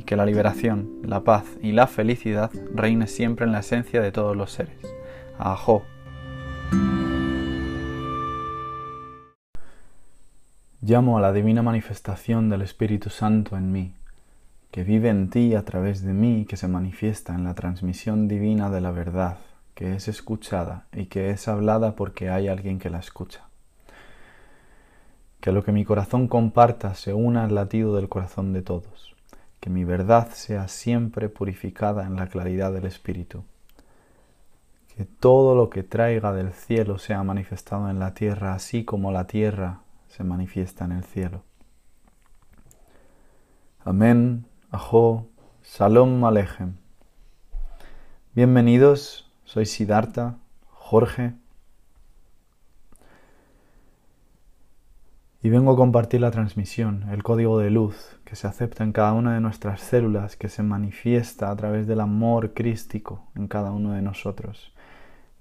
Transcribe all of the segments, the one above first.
y que la liberación, la paz y la felicidad reine siempre en la esencia de todos los seres. Ajo. Llamo a la divina manifestación del Espíritu Santo en mí, que vive en ti a través de mí y que se manifiesta en la transmisión divina de la verdad, que es escuchada y que es hablada porque hay alguien que la escucha. Que lo que mi corazón comparta se una al latido del corazón de todos que mi verdad sea siempre purificada en la claridad del Espíritu, que todo lo que traiga del cielo sea manifestado en la tierra, así como la tierra se manifiesta en el cielo. Amén, Ajo, Salom Alejem. Bienvenidos, soy Siddhartha, Jorge, y vengo a compartir la transmisión, el código de luz que se acepta en cada una de nuestras células, que se manifiesta a través del amor crístico en cada uno de nosotros.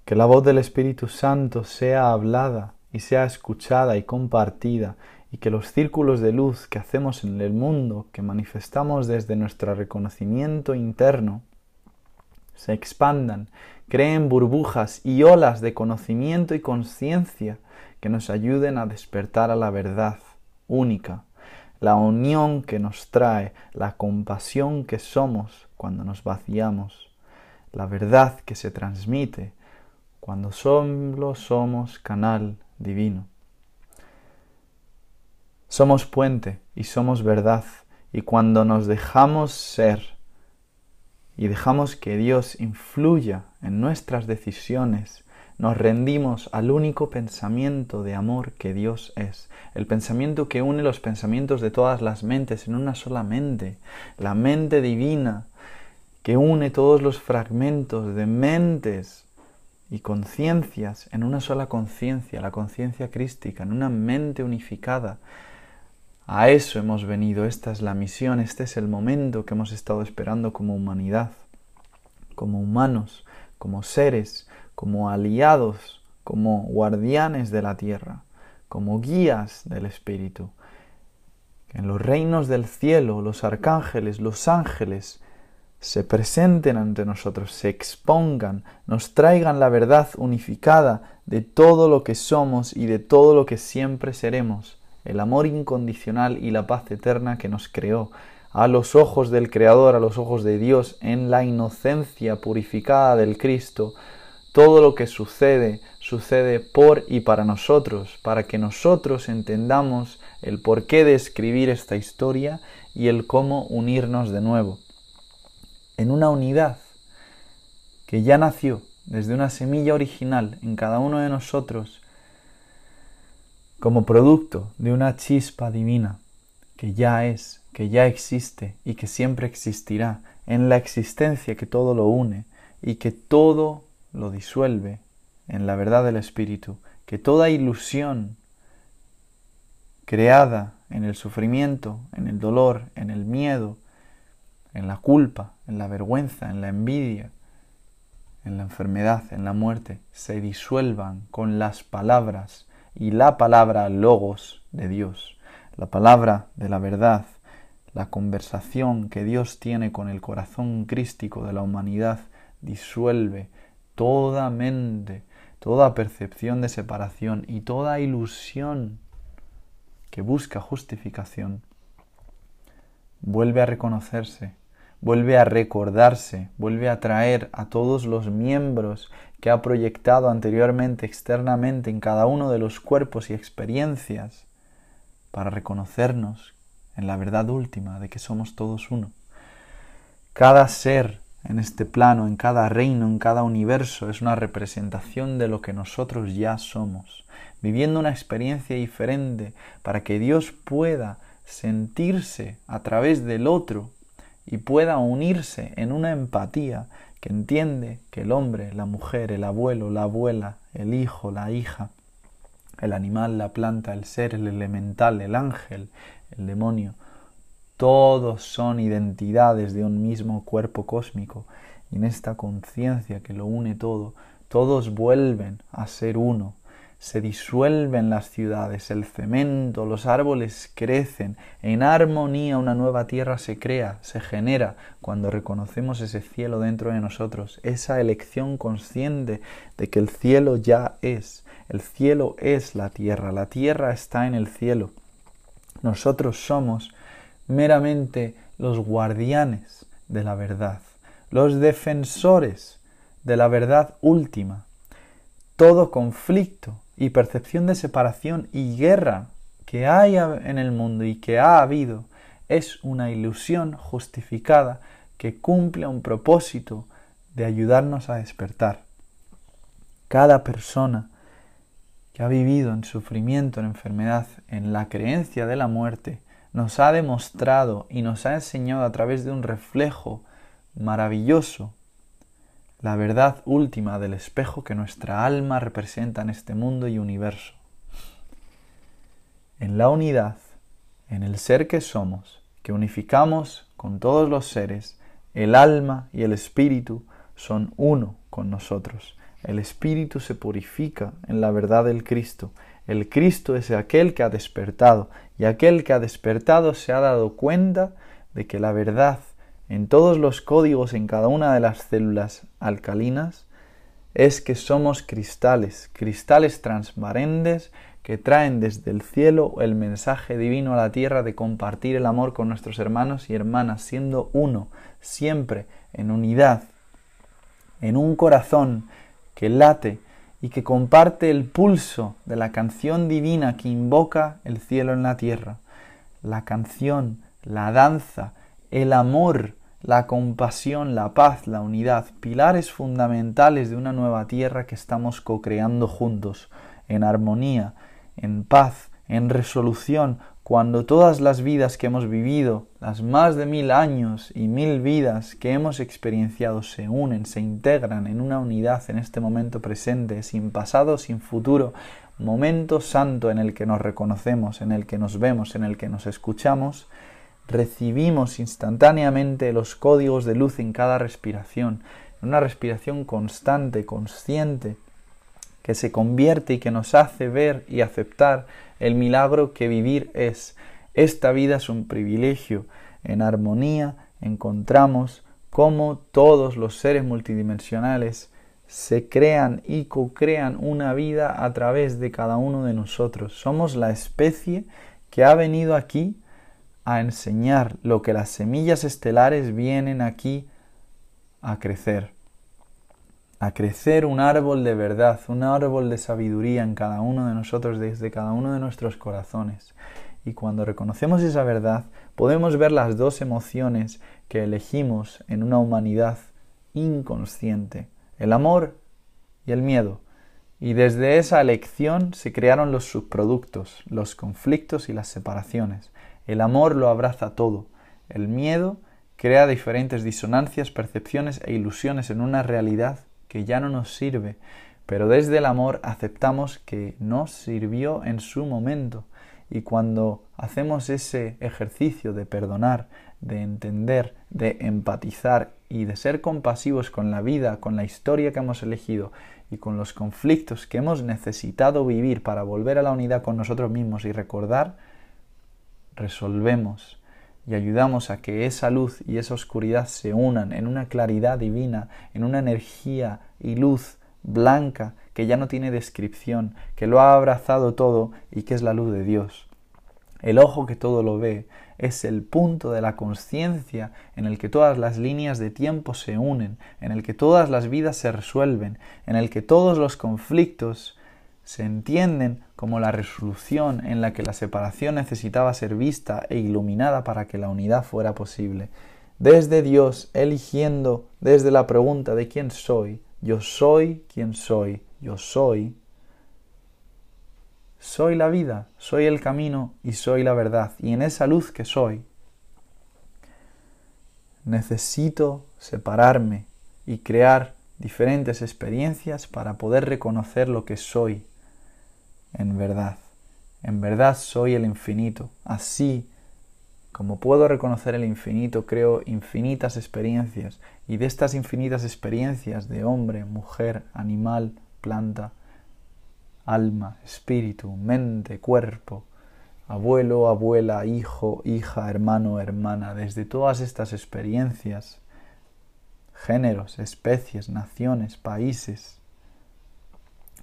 Que la voz del Espíritu Santo sea hablada y sea escuchada y compartida, y que los círculos de luz que hacemos en el mundo, que manifestamos desde nuestro reconocimiento interno, se expandan, creen burbujas y olas de conocimiento y conciencia que nos ayuden a despertar a la verdad única la unión que nos trae, la compasión que somos cuando nos vaciamos, la verdad que se transmite cuando solo somos canal divino. Somos puente y somos verdad, y cuando nos dejamos ser y dejamos que Dios influya en nuestras decisiones, nos rendimos al único pensamiento de amor que Dios es, el pensamiento que une los pensamientos de todas las mentes en una sola mente, la mente divina que une todos los fragmentos de mentes y conciencias en una sola conciencia, la conciencia crística, en una mente unificada. A eso hemos venido, esta es la misión, este es el momento que hemos estado esperando como humanidad, como humanos, como seres como aliados, como guardianes de la tierra, como guías del Espíritu. En los reinos del cielo los arcángeles, los ángeles, se presenten ante nosotros, se expongan, nos traigan la verdad unificada de todo lo que somos y de todo lo que siempre seremos, el amor incondicional y la paz eterna que nos creó, a los ojos del Creador, a los ojos de Dios, en la inocencia purificada del Cristo, todo lo que sucede sucede por y para nosotros, para que nosotros entendamos el porqué de escribir esta historia y el cómo unirnos de nuevo. En una unidad que ya nació desde una semilla original en cada uno de nosotros como producto de una chispa divina que ya es, que ya existe y que siempre existirá, en la existencia que todo lo une y que todo lo disuelve en la verdad del Espíritu, que toda ilusión creada en el sufrimiento, en el dolor, en el miedo, en la culpa, en la vergüenza, en la envidia, en la enfermedad, en la muerte, se disuelvan con las palabras y la palabra logos de Dios, la palabra de la verdad, la conversación que Dios tiene con el corazón crístico de la humanidad disuelve toda mente, toda percepción de separación y toda ilusión que busca justificación, vuelve a reconocerse, vuelve a recordarse, vuelve a traer a todos los miembros que ha proyectado anteriormente externamente en cada uno de los cuerpos y experiencias para reconocernos en la verdad última de que somos todos uno. Cada ser en este plano, en cada reino, en cada universo, es una representación de lo que nosotros ya somos, viviendo una experiencia diferente para que Dios pueda sentirse a través del otro y pueda unirse en una empatía que entiende que el hombre, la mujer, el abuelo, la abuela, el hijo, la hija, el animal, la planta, el ser, el elemental, el ángel, el demonio, todos son identidades de un mismo cuerpo cósmico. Y en esta conciencia que lo une todo, todos vuelven a ser uno, se disuelven las ciudades, el cemento, los árboles crecen, en armonía una nueva tierra se crea, se genera cuando reconocemos ese cielo dentro de nosotros, esa elección consciente de que el cielo ya es, el cielo es la tierra, la tierra está en el cielo. Nosotros somos meramente los guardianes de la verdad, los defensores de la verdad última. Todo conflicto y percepción de separación y guerra que hay en el mundo y que ha habido es una ilusión justificada que cumple un propósito de ayudarnos a despertar. Cada persona que ha vivido en sufrimiento, en enfermedad, en la creencia de la muerte, nos ha demostrado y nos ha enseñado a través de un reflejo maravilloso la verdad última del espejo que nuestra alma representa en este mundo y universo. En la unidad, en el ser que somos, que unificamos con todos los seres, el alma y el espíritu son uno con nosotros. El espíritu se purifica en la verdad del Cristo. El Cristo es aquel que ha despertado y aquel que ha despertado se ha dado cuenta de que la verdad en todos los códigos en cada una de las células alcalinas es que somos cristales, cristales transparentes que traen desde el cielo el mensaje divino a la tierra de compartir el amor con nuestros hermanos y hermanas, siendo uno, siempre en unidad, en un corazón que late y que comparte el pulso de la canción divina que invoca el cielo en la tierra, la canción, la danza, el amor la compasión, la paz, la unidad, pilares fundamentales de una nueva tierra que estamos co-creando juntos, en armonía, en paz, en resolución, cuando todas las vidas que hemos vivido, las más de mil años y mil vidas que hemos experienciado se unen, se integran en una unidad en este momento presente, sin pasado, sin futuro, momento santo en el que nos reconocemos, en el que nos vemos, en el que nos escuchamos, recibimos instantáneamente los códigos de luz en cada respiración, una respiración constante, consciente, que se convierte y que nos hace ver y aceptar el milagro que vivir es. Esta vida es un privilegio. En armonía encontramos cómo todos los seres multidimensionales se crean y co-crean una vida a través de cada uno de nosotros. Somos la especie que ha venido aquí a enseñar lo que las semillas estelares vienen aquí a crecer. A crecer un árbol de verdad, un árbol de sabiduría en cada uno de nosotros, desde cada uno de nuestros corazones. Y cuando reconocemos esa verdad, podemos ver las dos emociones que elegimos en una humanidad inconsciente, el amor y el miedo. Y desde esa elección se crearon los subproductos, los conflictos y las separaciones. El amor lo abraza todo. El miedo crea diferentes disonancias, percepciones e ilusiones en una realidad que ya no nos sirve, pero desde el amor aceptamos que nos sirvió en su momento. Y cuando hacemos ese ejercicio de perdonar, de entender, de empatizar y de ser compasivos con la vida, con la historia que hemos elegido y con los conflictos que hemos necesitado vivir para volver a la unidad con nosotros mismos y recordar, resolvemos y ayudamos a que esa luz y esa oscuridad se unan en una claridad divina, en una energía y luz blanca que ya no tiene descripción, que lo ha abrazado todo y que es la luz de Dios. El ojo que todo lo ve es el punto de la conciencia en el que todas las líneas de tiempo se unen, en el que todas las vidas se resuelven, en el que todos los conflictos se entienden como la resolución en la que la separación necesitaba ser vista e iluminada para que la unidad fuera posible. Desde Dios, eligiendo desde la pregunta de quién soy, yo soy quien soy, yo soy, soy la vida, soy el camino y soy la verdad. Y en esa luz que soy, necesito separarme y crear diferentes experiencias para poder reconocer lo que soy en verdad. En verdad soy el infinito. Así como puedo reconocer el infinito, creo infinitas experiencias y de estas infinitas experiencias de hombre, mujer, animal, planta, alma, espíritu, mente, cuerpo, abuelo, abuela, hijo, hija, hermano, hermana, desde todas estas experiencias, géneros, especies, naciones, países,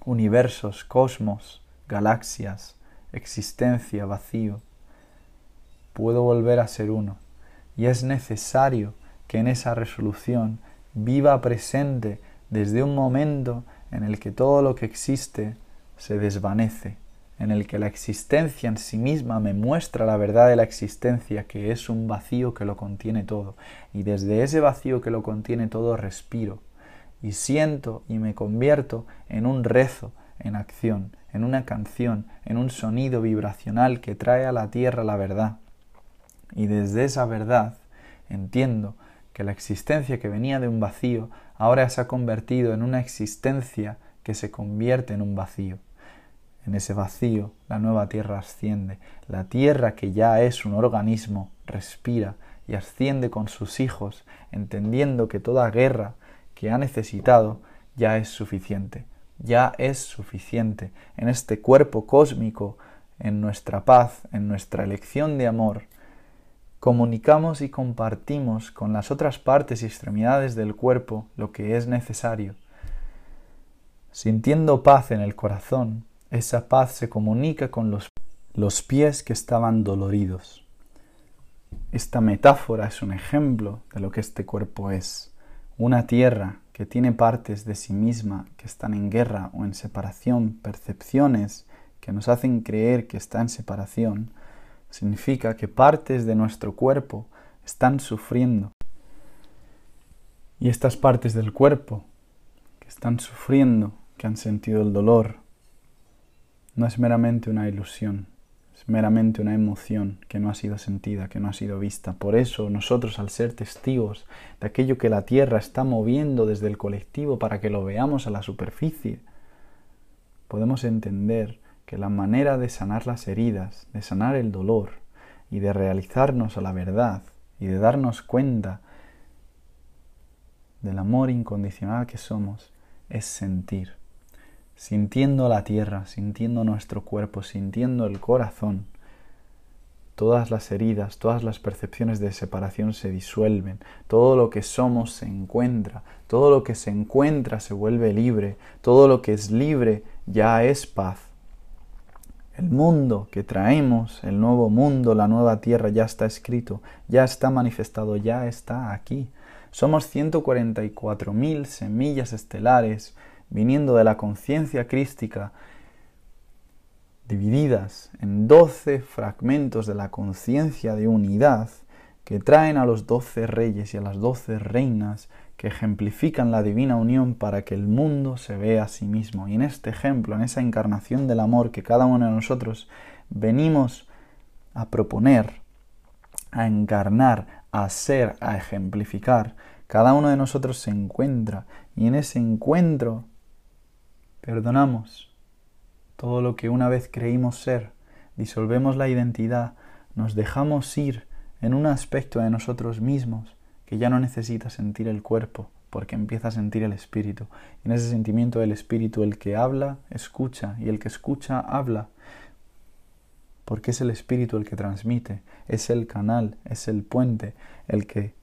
universos, cosmos, galaxias, existencia, vacío, puedo volver a ser uno. Y es necesario que en esa resolución viva presente desde un momento en el que todo lo que existe se desvanece, en el que la existencia en sí misma me muestra la verdad de la existencia, que es un vacío que lo contiene todo, y desde ese vacío que lo contiene todo respiro, y siento y me convierto en un rezo, en acción, en una canción, en un sonido vibracional que trae a la tierra la verdad. Y desde esa verdad entiendo que la existencia que venía de un vacío ahora se ha convertido en una existencia que se convierte en un vacío. En ese vacío la nueva tierra asciende. La tierra que ya es un organismo respira y asciende con sus hijos, entendiendo que toda guerra que ha necesitado ya es suficiente. Ya es suficiente en este cuerpo cósmico, en nuestra paz, en nuestra elección de amor. Comunicamos y compartimos con las otras partes y extremidades del cuerpo lo que es necesario. Sintiendo paz en el corazón, esa paz se comunica con los, los pies que estaban doloridos. Esta metáfora es un ejemplo de lo que este cuerpo es. Una tierra que tiene partes de sí misma que están en guerra o en separación, percepciones que nos hacen creer que está en separación, significa que partes de nuestro cuerpo están sufriendo. Y estas partes del cuerpo que están sufriendo, que han sentido el dolor, no es meramente una ilusión, es meramente una emoción que no ha sido sentida, que no ha sido vista. Por eso nosotros, al ser testigos de aquello que la Tierra está moviendo desde el colectivo para que lo veamos a la superficie, podemos entender que la manera de sanar las heridas, de sanar el dolor y de realizarnos a la verdad y de darnos cuenta del amor incondicional que somos es sentir sintiendo la tierra, sintiendo nuestro cuerpo, sintiendo el corazón, todas las heridas, todas las percepciones de separación se disuelven, todo lo que somos se encuentra, todo lo que se encuentra se vuelve libre, todo lo que es libre ya es paz. El mundo que traemos, el nuevo mundo, la nueva tierra ya está escrito, ya está manifestado, ya está aquí. Somos 144.000 semillas estelares viniendo de la conciencia crística, divididas en 12 fragmentos de la conciencia de unidad que traen a los 12 reyes y a las 12 reinas que ejemplifican la divina unión para que el mundo se vea a sí mismo. Y en este ejemplo, en esa encarnación del amor que cada uno de nosotros venimos a proponer, a encarnar, a ser, a ejemplificar, cada uno de nosotros se encuentra y en ese encuentro perdonamos todo lo que una vez creímos ser, disolvemos la identidad, nos dejamos ir en un aspecto de nosotros mismos que ya no necesita sentir el cuerpo, porque empieza a sentir el espíritu. En ese sentimiento del espíritu el que habla, escucha, y el que escucha, habla. Porque es el espíritu el que transmite, es el canal, es el puente, el que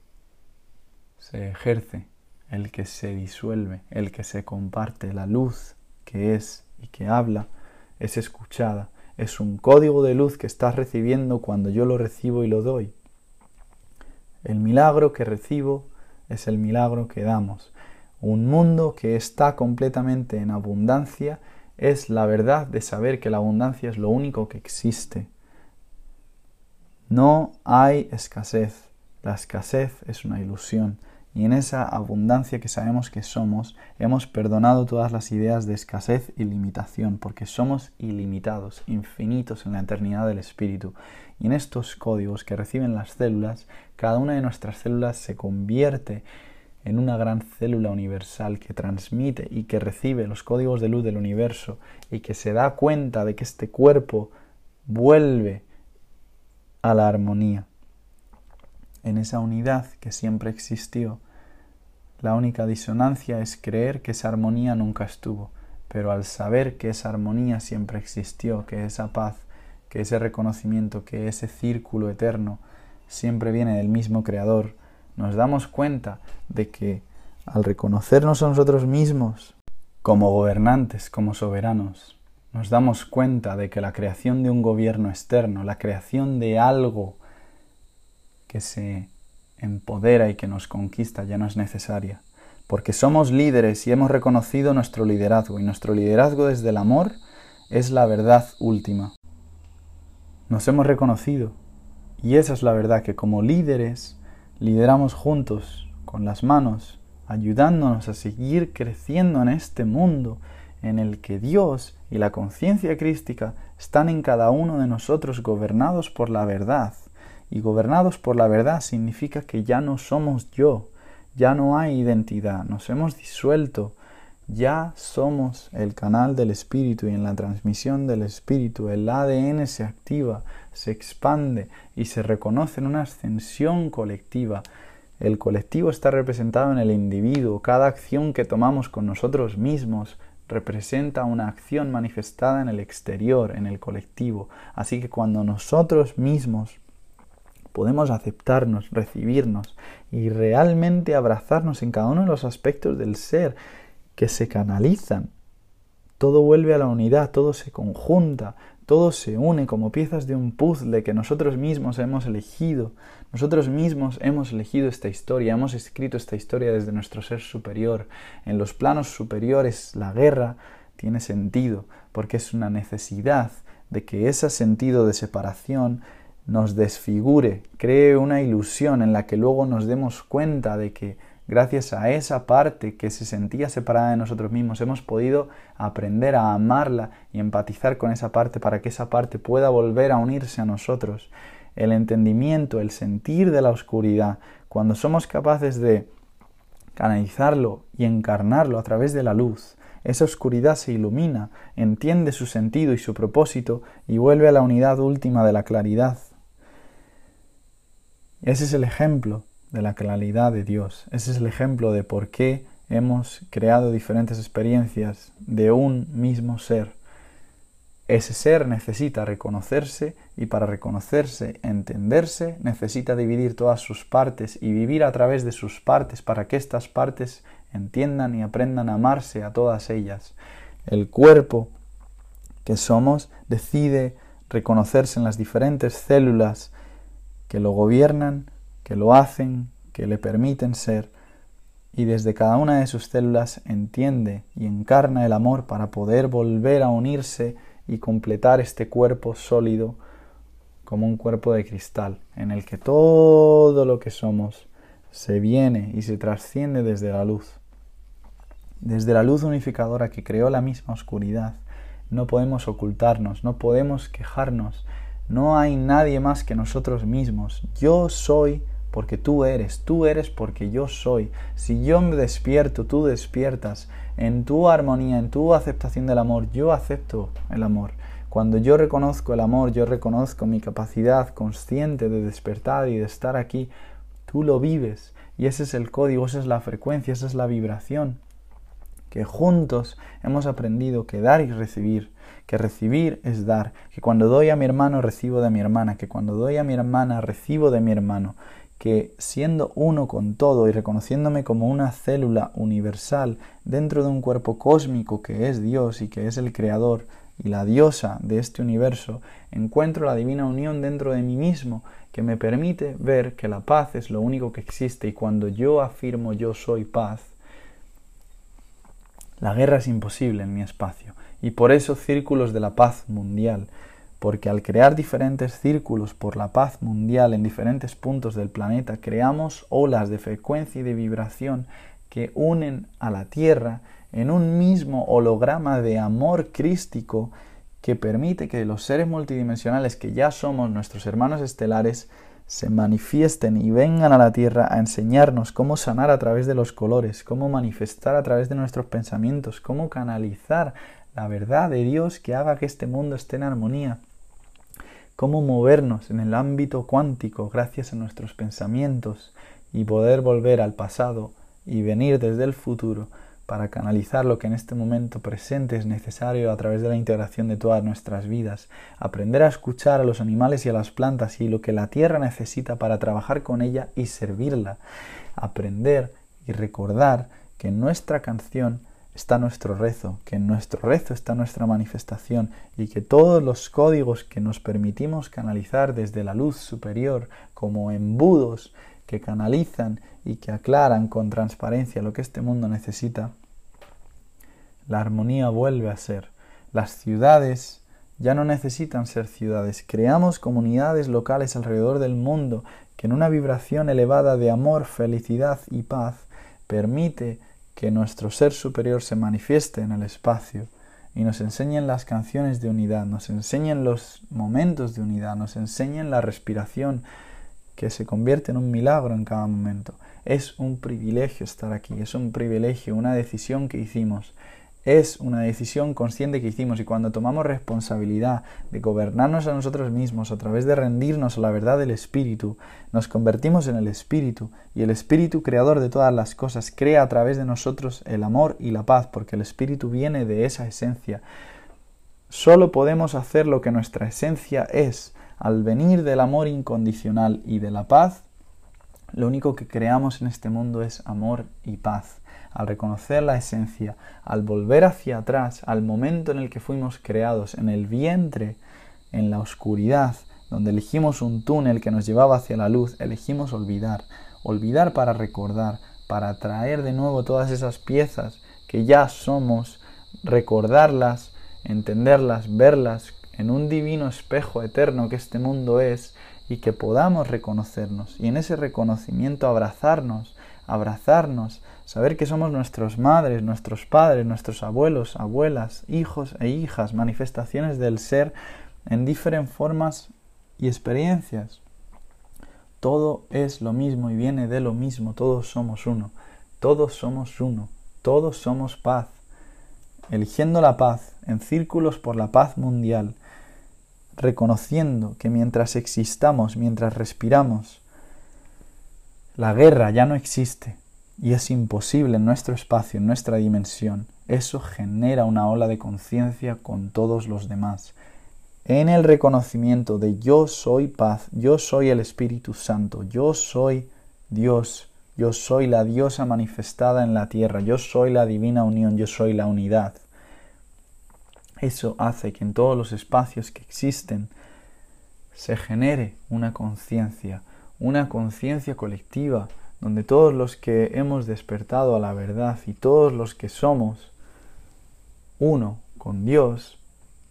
se ejerce, el que se disuelve, el que se comparte, la luz que es y que habla, es escuchada, es un código de luz que estás recibiendo cuando yo lo recibo y lo doy. El milagro que recibo es el milagro que damos. Un mundo que está completamente en abundancia es la verdad de saber que la abundancia es lo único que existe. No hay escasez. La escasez es una ilusión y en esa abundancia que sabemos que somos, hemos perdonado todas las ideas de escasez y limitación, porque somos ilimitados, infinitos en la eternidad del Espíritu. Y en estos códigos que reciben las células, cada una de nuestras células se convierte en una gran célula universal que transmite y que recibe los códigos de luz del universo y que se da cuenta de que este cuerpo vuelve a la armonía en esa unidad que siempre existió. La única disonancia es creer que esa armonía nunca estuvo, pero al saber que esa armonía siempre existió, que esa paz, que ese reconocimiento, que ese círculo eterno siempre viene del mismo Creador, nos damos cuenta de que al reconocernos a nosotros mismos como gobernantes, como soberanos, nos damos cuenta de que la creación de un gobierno externo, la creación de algo que se empodera y que nos conquista ya no es necesaria, porque somos líderes y hemos reconocido nuestro liderazgo, y nuestro liderazgo desde el amor es la verdad última. Nos hemos reconocido, y esa es la verdad, que como líderes lideramos juntos, con las manos, ayudándonos a seguir creciendo en este mundo en el que Dios y la conciencia crística están en cada uno de nosotros gobernados por la verdad y gobernados por la verdad significa que ya no somos yo, ya no hay identidad, nos hemos disuelto, ya somos el canal del espíritu y en la transmisión del espíritu el ADN se activa, se expande y se reconoce en una ascensión colectiva. El colectivo está representado en el individuo, cada acción que tomamos con nosotros mismos representa una acción manifestada en el exterior, en el colectivo. Así que cuando nosotros mismos podemos aceptarnos, recibirnos y realmente abrazarnos en cada uno de los aspectos del ser que se canalizan. Todo vuelve a la unidad, todo se conjunta, todo se une como piezas de un puzzle que nosotros mismos hemos elegido. Nosotros mismos hemos elegido esta historia, hemos escrito esta historia desde nuestro ser superior. En los planos superiores la guerra tiene sentido porque es una necesidad de que ese sentido de separación nos desfigure, cree una ilusión en la que luego nos demos cuenta de que gracias a esa parte que se sentía separada de nosotros mismos hemos podido aprender a amarla y empatizar con esa parte para que esa parte pueda volver a unirse a nosotros. El entendimiento, el sentir de la oscuridad, cuando somos capaces de canalizarlo y encarnarlo a través de la luz, esa oscuridad se ilumina, entiende su sentido y su propósito y vuelve a la unidad última de la claridad. Ese es el ejemplo de la claridad de Dios. Ese es el ejemplo de por qué hemos creado diferentes experiencias de un mismo ser. Ese ser necesita reconocerse y para reconocerse, entenderse, necesita dividir todas sus partes y vivir a través de sus partes para que estas partes entiendan y aprendan a amarse a todas ellas. El cuerpo que somos, decide reconocerse en las diferentes células que lo gobiernan, que lo hacen, que le permiten ser, y desde cada una de sus células entiende y encarna el amor para poder volver a unirse y completar este cuerpo sólido como un cuerpo de cristal, en el que todo lo que somos se viene y se trasciende desde la luz. Desde la luz unificadora que creó la misma oscuridad, no podemos ocultarnos, no podemos quejarnos, no hay nadie más que nosotros mismos. Yo soy porque tú eres, tú eres porque yo soy. Si yo me despierto, tú despiertas. En tu armonía, en tu aceptación del amor, yo acepto el amor. Cuando yo reconozco el amor, yo reconozco mi capacidad consciente de despertar y de estar aquí, tú lo vives. Y ese es el código, esa es la frecuencia, esa es la vibración. Que juntos hemos aprendido que dar y recibir, que recibir es dar, que cuando doy a mi hermano recibo de mi hermana, que cuando doy a mi hermana recibo de mi hermano, que siendo uno con todo y reconociéndome como una célula universal dentro de un cuerpo cósmico que es Dios y que es el creador y la diosa de este universo, encuentro la divina unión dentro de mí mismo que me permite ver que la paz es lo único que existe y cuando yo afirmo yo soy paz, la guerra es imposible en mi espacio y por eso círculos de la paz mundial porque al crear diferentes círculos por la paz mundial en diferentes puntos del planeta, creamos olas de frecuencia y de vibración que unen a la Tierra en un mismo holograma de amor crístico que permite que los seres multidimensionales que ya somos nuestros hermanos estelares se manifiesten y vengan a la Tierra a enseñarnos cómo sanar a través de los colores, cómo manifestar a través de nuestros pensamientos, cómo canalizar la verdad de Dios que haga que este mundo esté en armonía, cómo movernos en el ámbito cuántico gracias a nuestros pensamientos y poder volver al pasado y venir desde el futuro para canalizar lo que en este momento presente es necesario a través de la integración de todas nuestras vidas, aprender a escuchar a los animales y a las plantas y lo que la tierra necesita para trabajar con ella y servirla, aprender y recordar que en nuestra canción está nuestro rezo, que en nuestro rezo está nuestra manifestación y que todos los códigos que nos permitimos canalizar desde la luz superior como embudos que canalizan y que aclaran con transparencia lo que este mundo necesita, la armonía vuelve a ser. Las ciudades ya no necesitan ser ciudades, creamos comunidades locales alrededor del mundo que en una vibración elevada de amor, felicidad y paz permite que nuestro ser superior se manifieste en el espacio y nos enseñen las canciones de unidad, nos enseñen los momentos de unidad, nos enseñen la respiración que se convierte en un milagro en cada momento. Es un privilegio estar aquí, es un privilegio, una decisión que hicimos es una decisión consciente que hicimos y cuando tomamos responsabilidad de gobernarnos a nosotros mismos a través de rendirnos a la verdad del Espíritu, nos convertimos en el Espíritu y el Espíritu creador de todas las cosas crea a través de nosotros el amor y la paz porque el Espíritu viene de esa esencia. Solo podemos hacer lo que nuestra esencia es al venir del amor incondicional y de la paz. Lo único que creamos en este mundo es amor y paz. Al reconocer la esencia, al volver hacia atrás, al momento en el que fuimos creados, en el vientre, en la oscuridad, donde elegimos un túnel que nos llevaba hacia la luz, elegimos olvidar, olvidar para recordar, para traer de nuevo todas esas piezas que ya somos, recordarlas, entenderlas, verlas en un divino espejo eterno que este mundo es y que podamos reconocernos. Y en ese reconocimiento abrazarnos, abrazarnos, saber que somos nuestras madres, nuestros padres, nuestros abuelos, abuelas, hijos e hijas, manifestaciones del ser en diferentes formas y experiencias. Todo es lo mismo y viene de lo mismo, todos somos uno, todos somos uno, todos somos paz. Eligiendo la paz en círculos por la paz mundial, reconociendo que mientras existamos, mientras respiramos, la guerra ya no existe y es imposible en nuestro espacio, en nuestra dimensión. Eso genera una ola de conciencia con todos los demás. En el reconocimiento de yo soy paz, yo soy el Espíritu Santo, yo soy Dios, yo soy la diosa manifestada en la tierra, yo soy la divina unión, yo soy la unidad. Eso hace que en todos los espacios que existen se genere una conciencia, una conciencia colectiva, donde todos los que hemos despertado a la verdad y todos los que somos uno con Dios,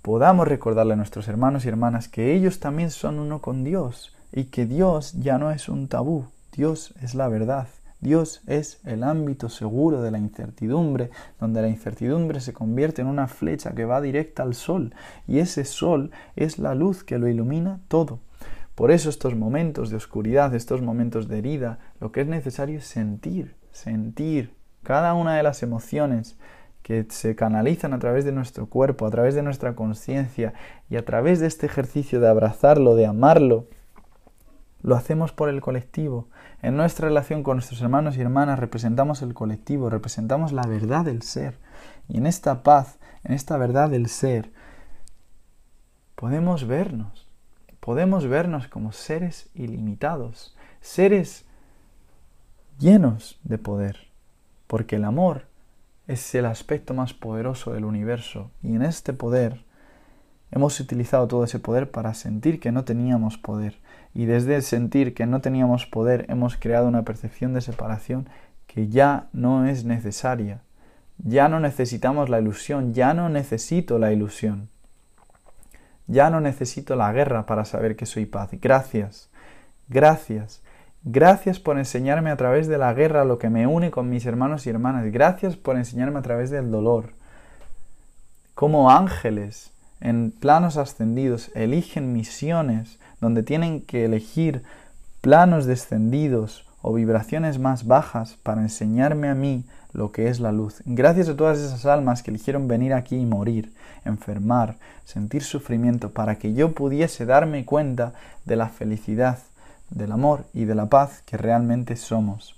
podamos recordarle a nuestros hermanos y hermanas que ellos también son uno con Dios y que Dios ya no es un tabú, Dios es la verdad. Dios es el ámbito seguro de la incertidumbre, donde la incertidumbre se convierte en una flecha que va directa al sol, y ese sol es la luz que lo ilumina todo. Por eso estos momentos de oscuridad, estos momentos de herida, lo que es necesario es sentir, sentir cada una de las emociones que se canalizan a través de nuestro cuerpo, a través de nuestra conciencia y a través de este ejercicio de abrazarlo, de amarlo, lo hacemos por el colectivo. En nuestra relación con nuestros hermanos y hermanas representamos el colectivo, representamos la verdad del ser. Y en esta paz, en esta verdad del ser, podemos vernos, podemos vernos como seres ilimitados, seres llenos de poder, porque el amor es el aspecto más poderoso del universo. Y en este poder hemos utilizado todo ese poder para sentir que no teníamos poder y desde el sentir que no teníamos poder hemos creado una percepción de separación que ya no es necesaria. Ya no necesitamos la ilusión, ya no necesito la ilusión. Ya no necesito la guerra para saber que soy paz. Gracias, gracias, gracias por enseñarme a través de la guerra lo que me une con mis hermanos y hermanas. Gracias por enseñarme a través del dolor. Como ángeles en planos ascendidos eligen misiones donde tienen que elegir planos descendidos o vibraciones más bajas para enseñarme a mí lo que es la luz. Gracias a todas esas almas que eligieron venir aquí y morir, enfermar, sentir sufrimiento, para que yo pudiese darme cuenta de la felicidad, del amor y de la paz que realmente somos.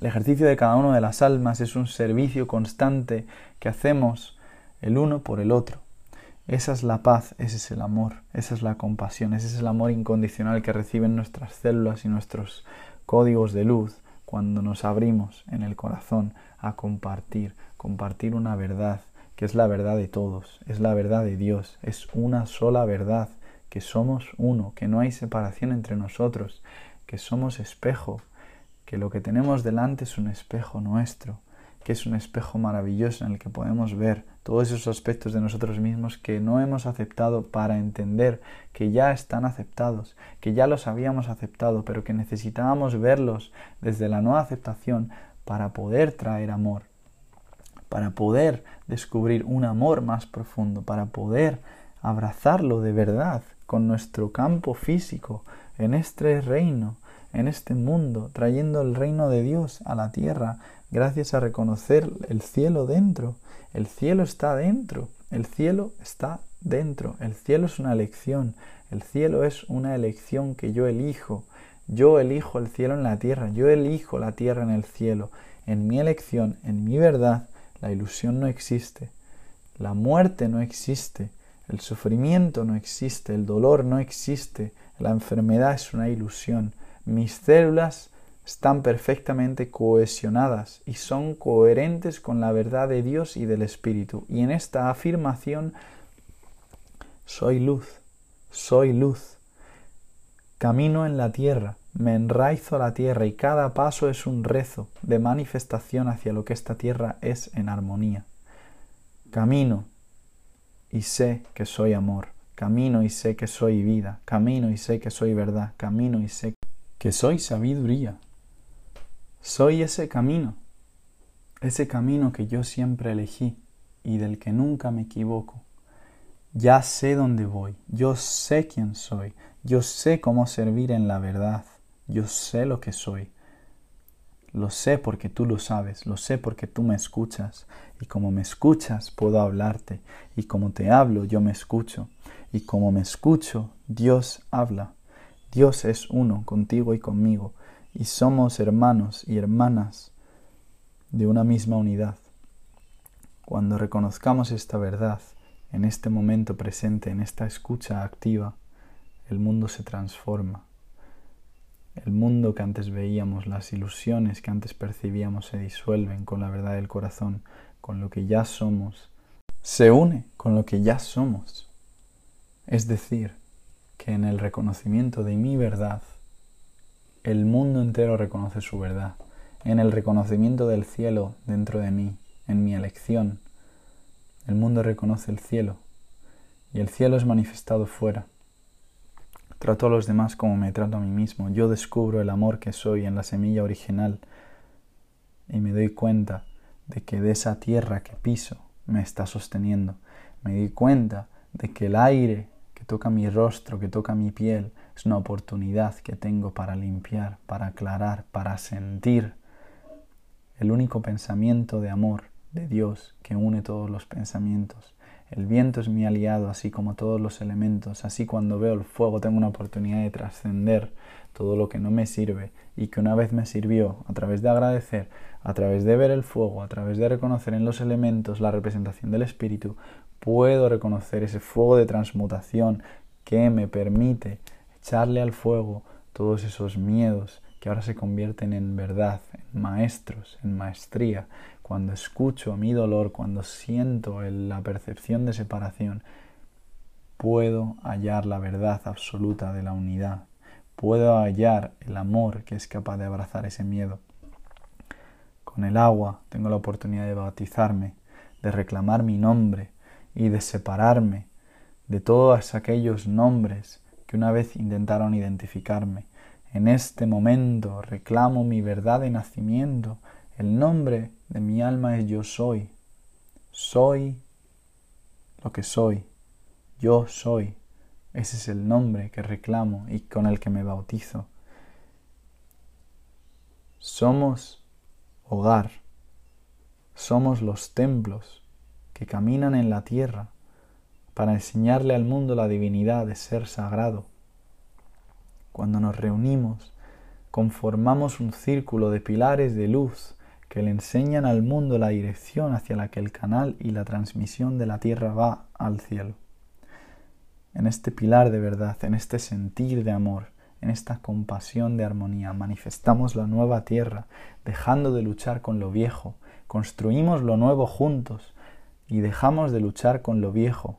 El ejercicio de cada una de las almas es un servicio constante que hacemos el uno por el otro. Esa es la paz, ese es el amor, esa es la compasión, ese es el amor incondicional que reciben nuestras células y nuestros códigos de luz cuando nos abrimos en el corazón a compartir, compartir una verdad, que es la verdad de todos, es la verdad de Dios, es una sola verdad, que somos uno, que no hay separación entre nosotros, que somos espejo, que lo que tenemos delante es un espejo nuestro, que es un espejo maravilloso en el que podemos ver todos esos aspectos de nosotros mismos que no hemos aceptado para entender que ya están aceptados, que ya los habíamos aceptado, pero que necesitábamos verlos desde la no aceptación para poder traer amor, para poder descubrir un amor más profundo, para poder abrazarlo de verdad con nuestro campo físico en este reino, en este mundo, trayendo el reino de Dios a la tierra, gracias a reconocer el cielo dentro el cielo está dentro, el cielo está dentro, el cielo es una elección, el cielo es una elección que yo elijo. Yo elijo el cielo en la tierra, yo elijo la tierra en el cielo. En mi elección, en mi verdad, la ilusión no existe. La muerte no existe, el sufrimiento no existe, el dolor no existe, la enfermedad es una ilusión. Mis células están perfectamente cohesionadas y son coherentes con la verdad de Dios y del Espíritu. Y en esta afirmación, soy luz, soy luz. Camino en la tierra, me enraizo a la tierra y cada paso es un rezo de manifestación hacia lo que esta tierra es en armonía. Camino y sé que soy amor, camino y sé que soy vida, camino y sé que soy verdad, camino y sé que soy sabiduría, soy ese camino, ese camino que yo siempre elegí y del que nunca me equivoco. Ya sé dónde voy, yo sé quién soy, yo sé cómo servir en la verdad, yo sé lo que soy. Lo sé porque tú lo sabes, lo sé porque tú me escuchas, y como me escuchas puedo hablarte, y como te hablo yo me escucho, y como me escucho Dios habla. Dios es uno contigo y conmigo, y somos hermanos y hermanas de una misma unidad. Cuando reconozcamos esta verdad en este momento presente, en esta escucha activa, el mundo se transforma. El mundo que antes veíamos, las ilusiones que antes percibíamos se disuelven con la verdad del corazón, con lo que ya somos. se une con lo que ya somos. Es decir, que en el reconocimiento de mi verdad, el mundo entero reconoce su verdad. En el reconocimiento del cielo dentro de mí, en mi elección, el mundo reconoce el cielo y el cielo es manifestado fuera. Trato a los demás como me trato a mí mismo. Yo descubro el amor que soy en la semilla original y me doy cuenta de que de esa tierra que piso me está sosteniendo. Me doy cuenta de que el aire que toca mi rostro, que toca mi piel, es una oportunidad que tengo para limpiar, para aclarar, para sentir el único pensamiento de amor de Dios que une todos los pensamientos. El viento es mi aliado, así como todos los elementos. Así cuando veo el fuego tengo una oportunidad de trascender todo lo que no me sirve y que una vez me sirvió a través de agradecer, a través de ver el fuego, a través de reconocer en los elementos la representación del espíritu, puedo reconocer ese fuego de transmutación que me permite echarle al fuego todos esos miedos que ahora se convierten en verdad, en maestros, en maestría, cuando escucho mi dolor, cuando siento la percepción de separación, puedo hallar la verdad absoluta de la unidad, puedo hallar el amor que es capaz de abrazar ese miedo. Con el agua tengo la oportunidad de bautizarme, de reclamar mi nombre y de separarme de todos aquellos nombres que una vez intentaron identificarme. En este momento reclamo mi verdad de nacimiento, el nombre de mi alma es yo soy. Soy lo que soy. Yo soy. Ese es el nombre que reclamo y con el que me bautizo. Somos hogar. Somos los templos que caminan en la tierra para enseñarle al mundo la divinidad de ser sagrado. Cuando nos reunimos, conformamos un círculo de pilares de luz que le enseñan al mundo la dirección hacia la que el canal y la transmisión de la tierra va al cielo. En este pilar de verdad, en este sentir de amor, en esta compasión de armonía, manifestamos la nueva tierra, dejando de luchar con lo viejo, construimos lo nuevo juntos y dejamos de luchar con lo viejo.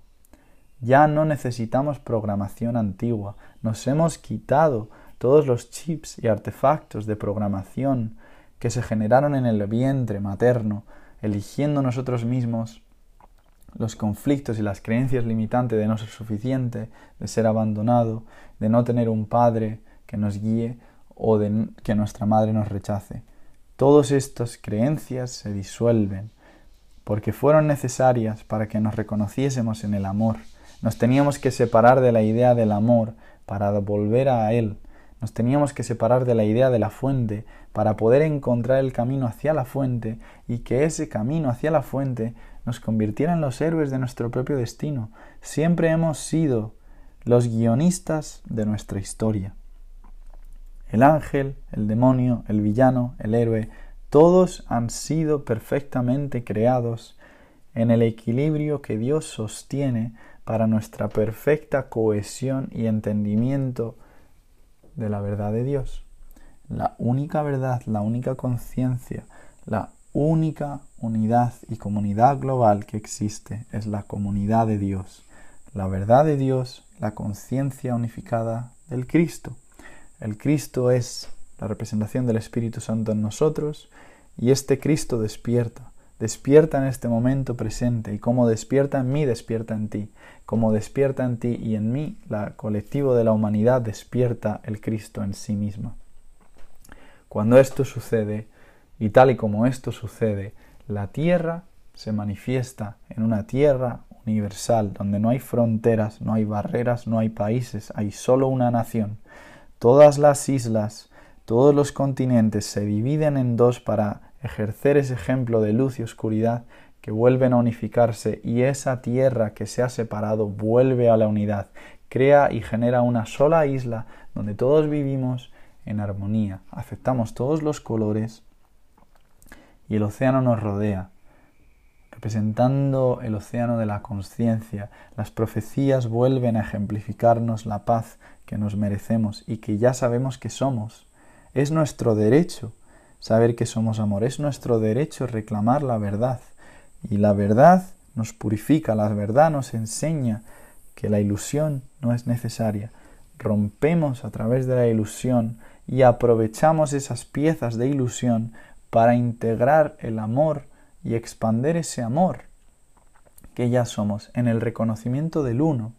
Ya no necesitamos programación antigua, nos hemos quitado todos los chips y artefactos de programación que se generaron en el vientre materno, eligiendo nosotros mismos los conflictos y las creencias limitantes de no ser suficiente, de ser abandonado, de no tener un padre que nos guíe o de que nuestra madre nos rechace. Todas estas creencias se disuelven porque fueron necesarias para que nos reconociésemos en el amor. Nos teníamos que separar de la idea del amor para volver a él nos teníamos que separar de la idea de la fuente para poder encontrar el camino hacia la fuente y que ese camino hacia la fuente nos convirtiera en los héroes de nuestro propio destino. Siempre hemos sido los guionistas de nuestra historia. El ángel, el demonio, el villano, el héroe, todos han sido perfectamente creados en el equilibrio que Dios sostiene para nuestra perfecta cohesión y entendimiento de la verdad de Dios. La única verdad, la única conciencia, la única unidad y comunidad global que existe es la comunidad de Dios. La verdad de Dios, la conciencia unificada del Cristo. El Cristo es la representación del Espíritu Santo en nosotros y este Cristo despierta Despierta en este momento presente y como despierta en mí, despierta en ti. Como despierta en ti y en mí, la colectivo de la humanidad despierta el Cristo en sí misma. Cuando esto sucede, y tal y como esto sucede, la tierra se manifiesta en una tierra universal, donde no hay fronteras, no hay barreras, no hay países, hay solo una nación. Todas las islas, todos los continentes se dividen en dos para ejercer ese ejemplo de luz y oscuridad que vuelven a unificarse y esa tierra que se ha separado vuelve a la unidad, crea y genera una sola isla donde todos vivimos en armonía, aceptamos todos los colores y el océano nos rodea, representando el océano de la conciencia. Las profecías vuelven a ejemplificarnos la paz que nos merecemos y que ya sabemos que somos. Es nuestro derecho saber que somos amor. Es nuestro derecho reclamar la verdad. Y la verdad nos purifica, la verdad nos enseña que la ilusión no es necesaria. Rompemos a través de la ilusión y aprovechamos esas piezas de ilusión para integrar el amor y expander ese amor que ya somos en el reconocimiento del uno,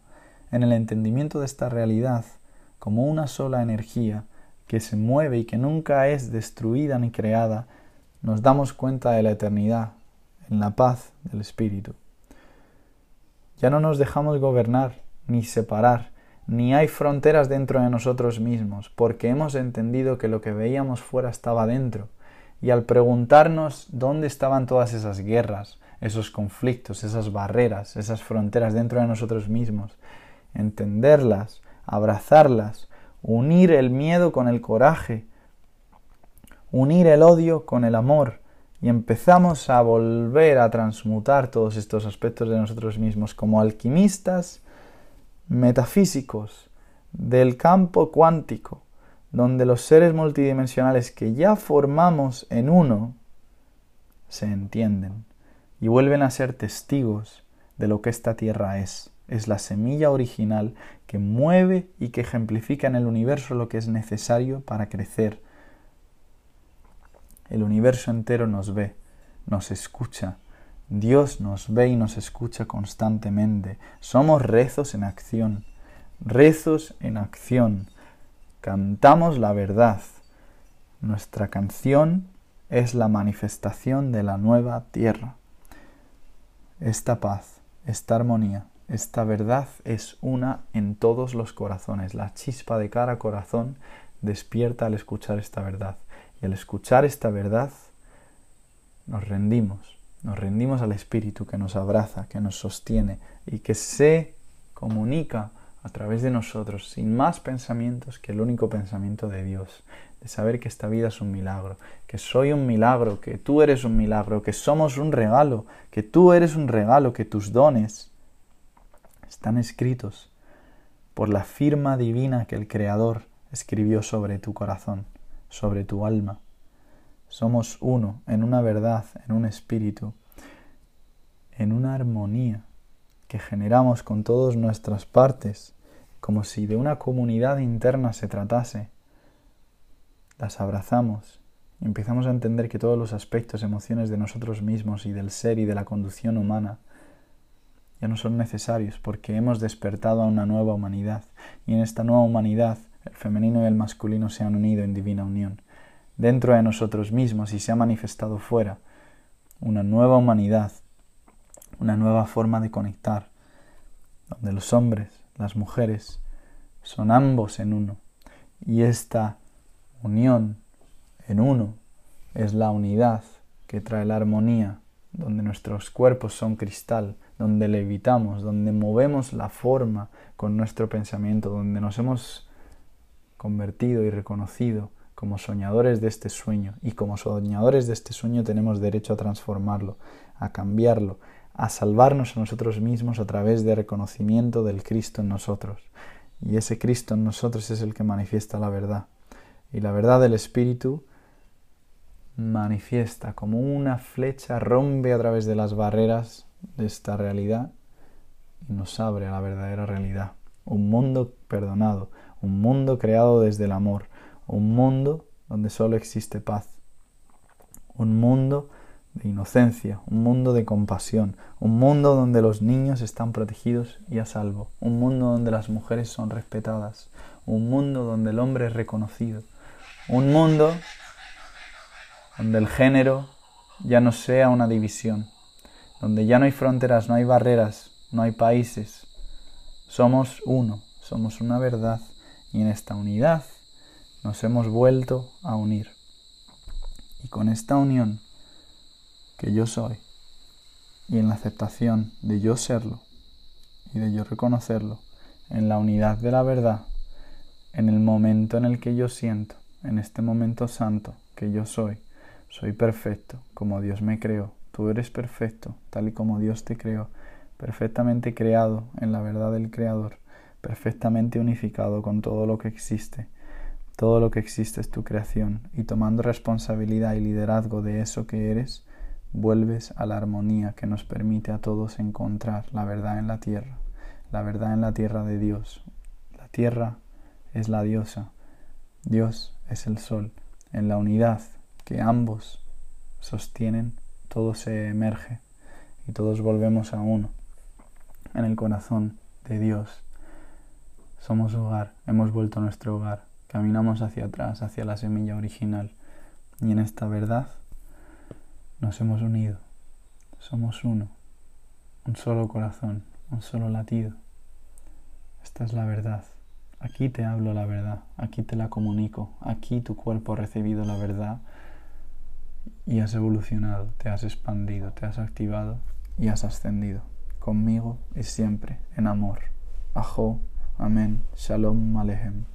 en el entendimiento de esta realidad como una sola energía que se mueve y que nunca es destruida ni creada, nos damos cuenta de la eternidad en la paz del Espíritu. Ya no nos dejamos gobernar ni separar, ni hay fronteras dentro de nosotros mismos, porque hemos entendido que lo que veíamos fuera estaba dentro. Y al preguntarnos dónde estaban todas esas guerras, esos conflictos, esas barreras, esas fronteras dentro de nosotros mismos, entenderlas, abrazarlas, unir el miedo con el coraje, unir el odio con el amor, y empezamos a volver a transmutar todos estos aspectos de nosotros mismos como alquimistas metafísicos del campo cuántico, donde los seres multidimensionales que ya formamos en uno se entienden y vuelven a ser testigos de lo que esta tierra es. Es la semilla original que mueve y que ejemplifica en el universo lo que es necesario para crecer. El universo entero nos ve, nos escucha. Dios nos ve y nos escucha constantemente. Somos rezos en acción. Rezos en acción. Cantamos la verdad. Nuestra canción es la manifestación de la nueva tierra esta paz, esta armonía, esta verdad es una en todos los corazones. La chispa de cada corazón despierta al escuchar esta verdad. Y al escuchar esta verdad nos rendimos, nos rendimos al Espíritu que nos abraza, que nos sostiene y que se comunica a través de nosotros sin más pensamientos que el único pensamiento de Dios de saber que esta vida es un milagro, que soy un milagro, que tú eres un milagro, que somos un regalo, que tú eres un regalo, que tus dones están escritos por la firma divina que el Creador escribió sobre tu corazón, sobre tu alma. Somos uno, en una verdad, en un espíritu, en una armonía que generamos con todas nuestras partes, como si de una comunidad interna se tratase las abrazamos y empezamos a entender que todos los aspectos, emociones de nosotros mismos y del ser y de la conducción humana ya no son necesarios porque hemos despertado a una nueva humanidad y en esta nueva humanidad el femenino y el masculino se han unido en divina unión. Dentro de nosotros mismos y se ha manifestado fuera una nueva humanidad, una nueva forma de conectar, donde los hombres, las mujeres, son ambos en uno y esta unión en uno es la unidad que trae la armonía, donde nuestros cuerpos son cristal, donde levitamos, donde movemos la forma con nuestro pensamiento, donde nos hemos convertido y reconocido como soñadores de este sueño y como soñadores de este sueño tenemos derecho a transformarlo, a cambiarlo, a salvarnos a nosotros mismos a través de reconocimiento del Cristo en nosotros. Y ese Cristo en nosotros es el que manifiesta la verdad. Y la verdad del Espíritu manifiesta como una flecha, rompe a través de las barreras de esta realidad nos abre a la verdadera realidad. Un mundo perdonado, un mundo creado desde el amor, un mundo donde solo existe paz, un mundo de inocencia, un mundo de compasión, un mundo donde los niños están protegidos y a salvo, un mundo donde las mujeres son respetadas, un mundo donde el hombre es reconocido, un mundo donde el género ya no sea una división, donde ya no hay fronteras, no hay barreras, no hay países. Somos uno, somos una verdad y en esta unidad nos hemos vuelto a unir. Y con esta unión que yo soy y en la aceptación de yo serlo y de yo reconocerlo, en la unidad de la verdad, en el momento en el que yo siento en este momento santo que yo soy. Soy perfecto como Dios me creó. Tú eres perfecto tal y como Dios te creó, perfectamente creado en la verdad del Creador, perfectamente unificado con todo lo que existe. Todo lo que existe es tu creación y tomando responsabilidad y liderazgo de eso que eres, vuelves a la armonía que nos permite a todos encontrar la verdad en la tierra, la verdad en la tierra de Dios. La tierra es la diosa, Dios es el sol. En la unidad que ambos sostienen, todo se emerge y todos volvemos a uno. En el corazón de Dios somos hogar, hemos vuelto a nuestro hogar, caminamos hacia atrás, hacia la semilla original y en esta verdad nos hemos unido, somos uno, un solo corazón, un solo latido. Esta es la verdad. Aquí te hablo la verdad, aquí te la comunico, aquí tu cuerpo ha recibido la verdad y has evolucionado, te has expandido, te has activado y has ascendido conmigo y siempre en amor. Ajo, amén, shalom alejem.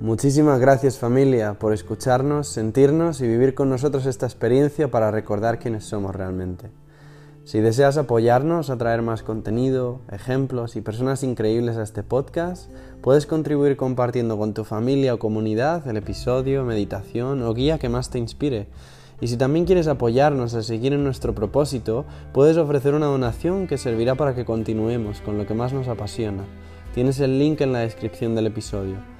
Muchísimas gracias familia por escucharnos, sentirnos y vivir con nosotros esta experiencia para recordar quiénes somos realmente. Si deseas apoyarnos a traer más contenido, ejemplos y personas increíbles a este podcast, puedes contribuir compartiendo con tu familia o comunidad el episodio, meditación o guía que más te inspire. Y si también quieres apoyarnos a seguir en nuestro propósito, puedes ofrecer una donación que servirá para que continuemos con lo que más nos apasiona. Tienes el link en la descripción del episodio.